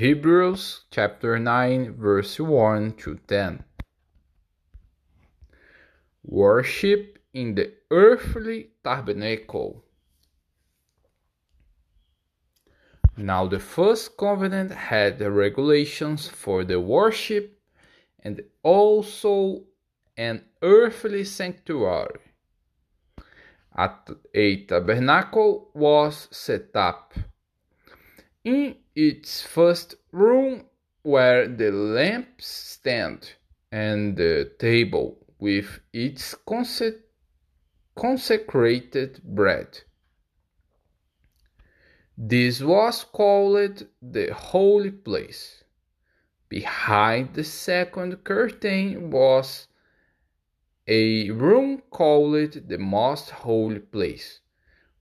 Hebrews chapter 9, verse 1 to 10. Worship in the earthly tabernacle. Now, the first covenant had the regulations for the worship and also an earthly sanctuary. At a tabernacle was set up. In its first room were the lampstand and the table with its consecrated bread. This was called the holy place. Behind the second curtain was a room called the most holy place,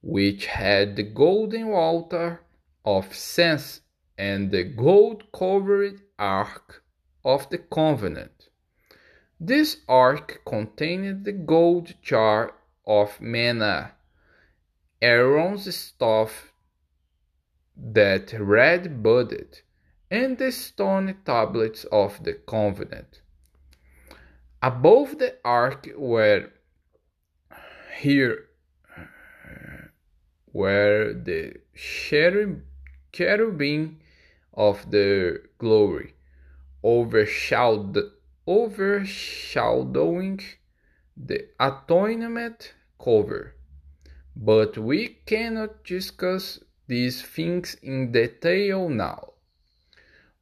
which had the golden altar of sense and the gold covered ark of the covenant. This ark contained the gold jar of manna, Aaron's staff that red budded, and the stone tablets of the covenant. Above the ark were here were the cherub, cherubim of the glory, overshadowing the atonement cover. But we cannot discuss these things in detail now.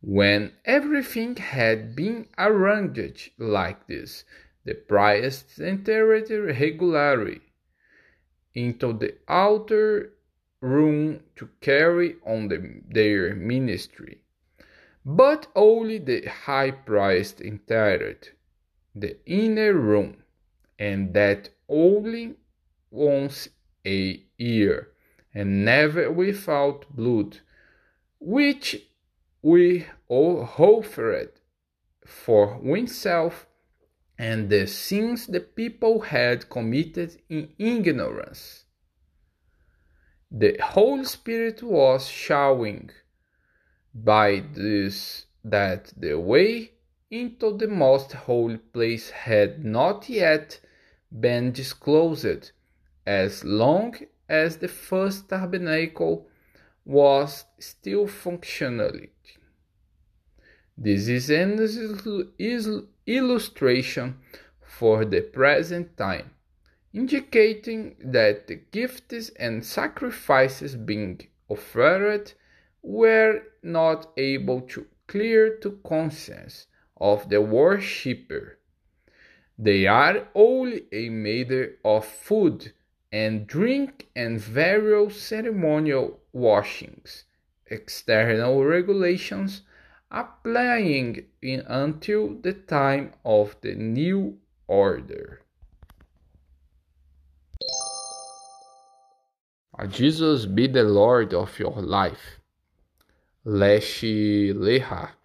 When everything had been arranged like this, the priests entered regularly into the outer room to carry on the, their ministry. But only the high priest entered the inner room, and that only once a year, and never without blood, which we all offered for oneself and the sins the people had committed in ignorance. The Holy Spirit was showing by this that the way into the most holy place had not yet been disclosed as long as the first tabernacle was still functioning. This is an illustration for the present time indicating that the gifts and sacrifices being offered were not able to clear the conscience of the worshipper. They are only a matter of food and drink and various ceremonial washings, external regulations applying in until the time of the new order. Jesus be the Lord of your life. Leshe Leha.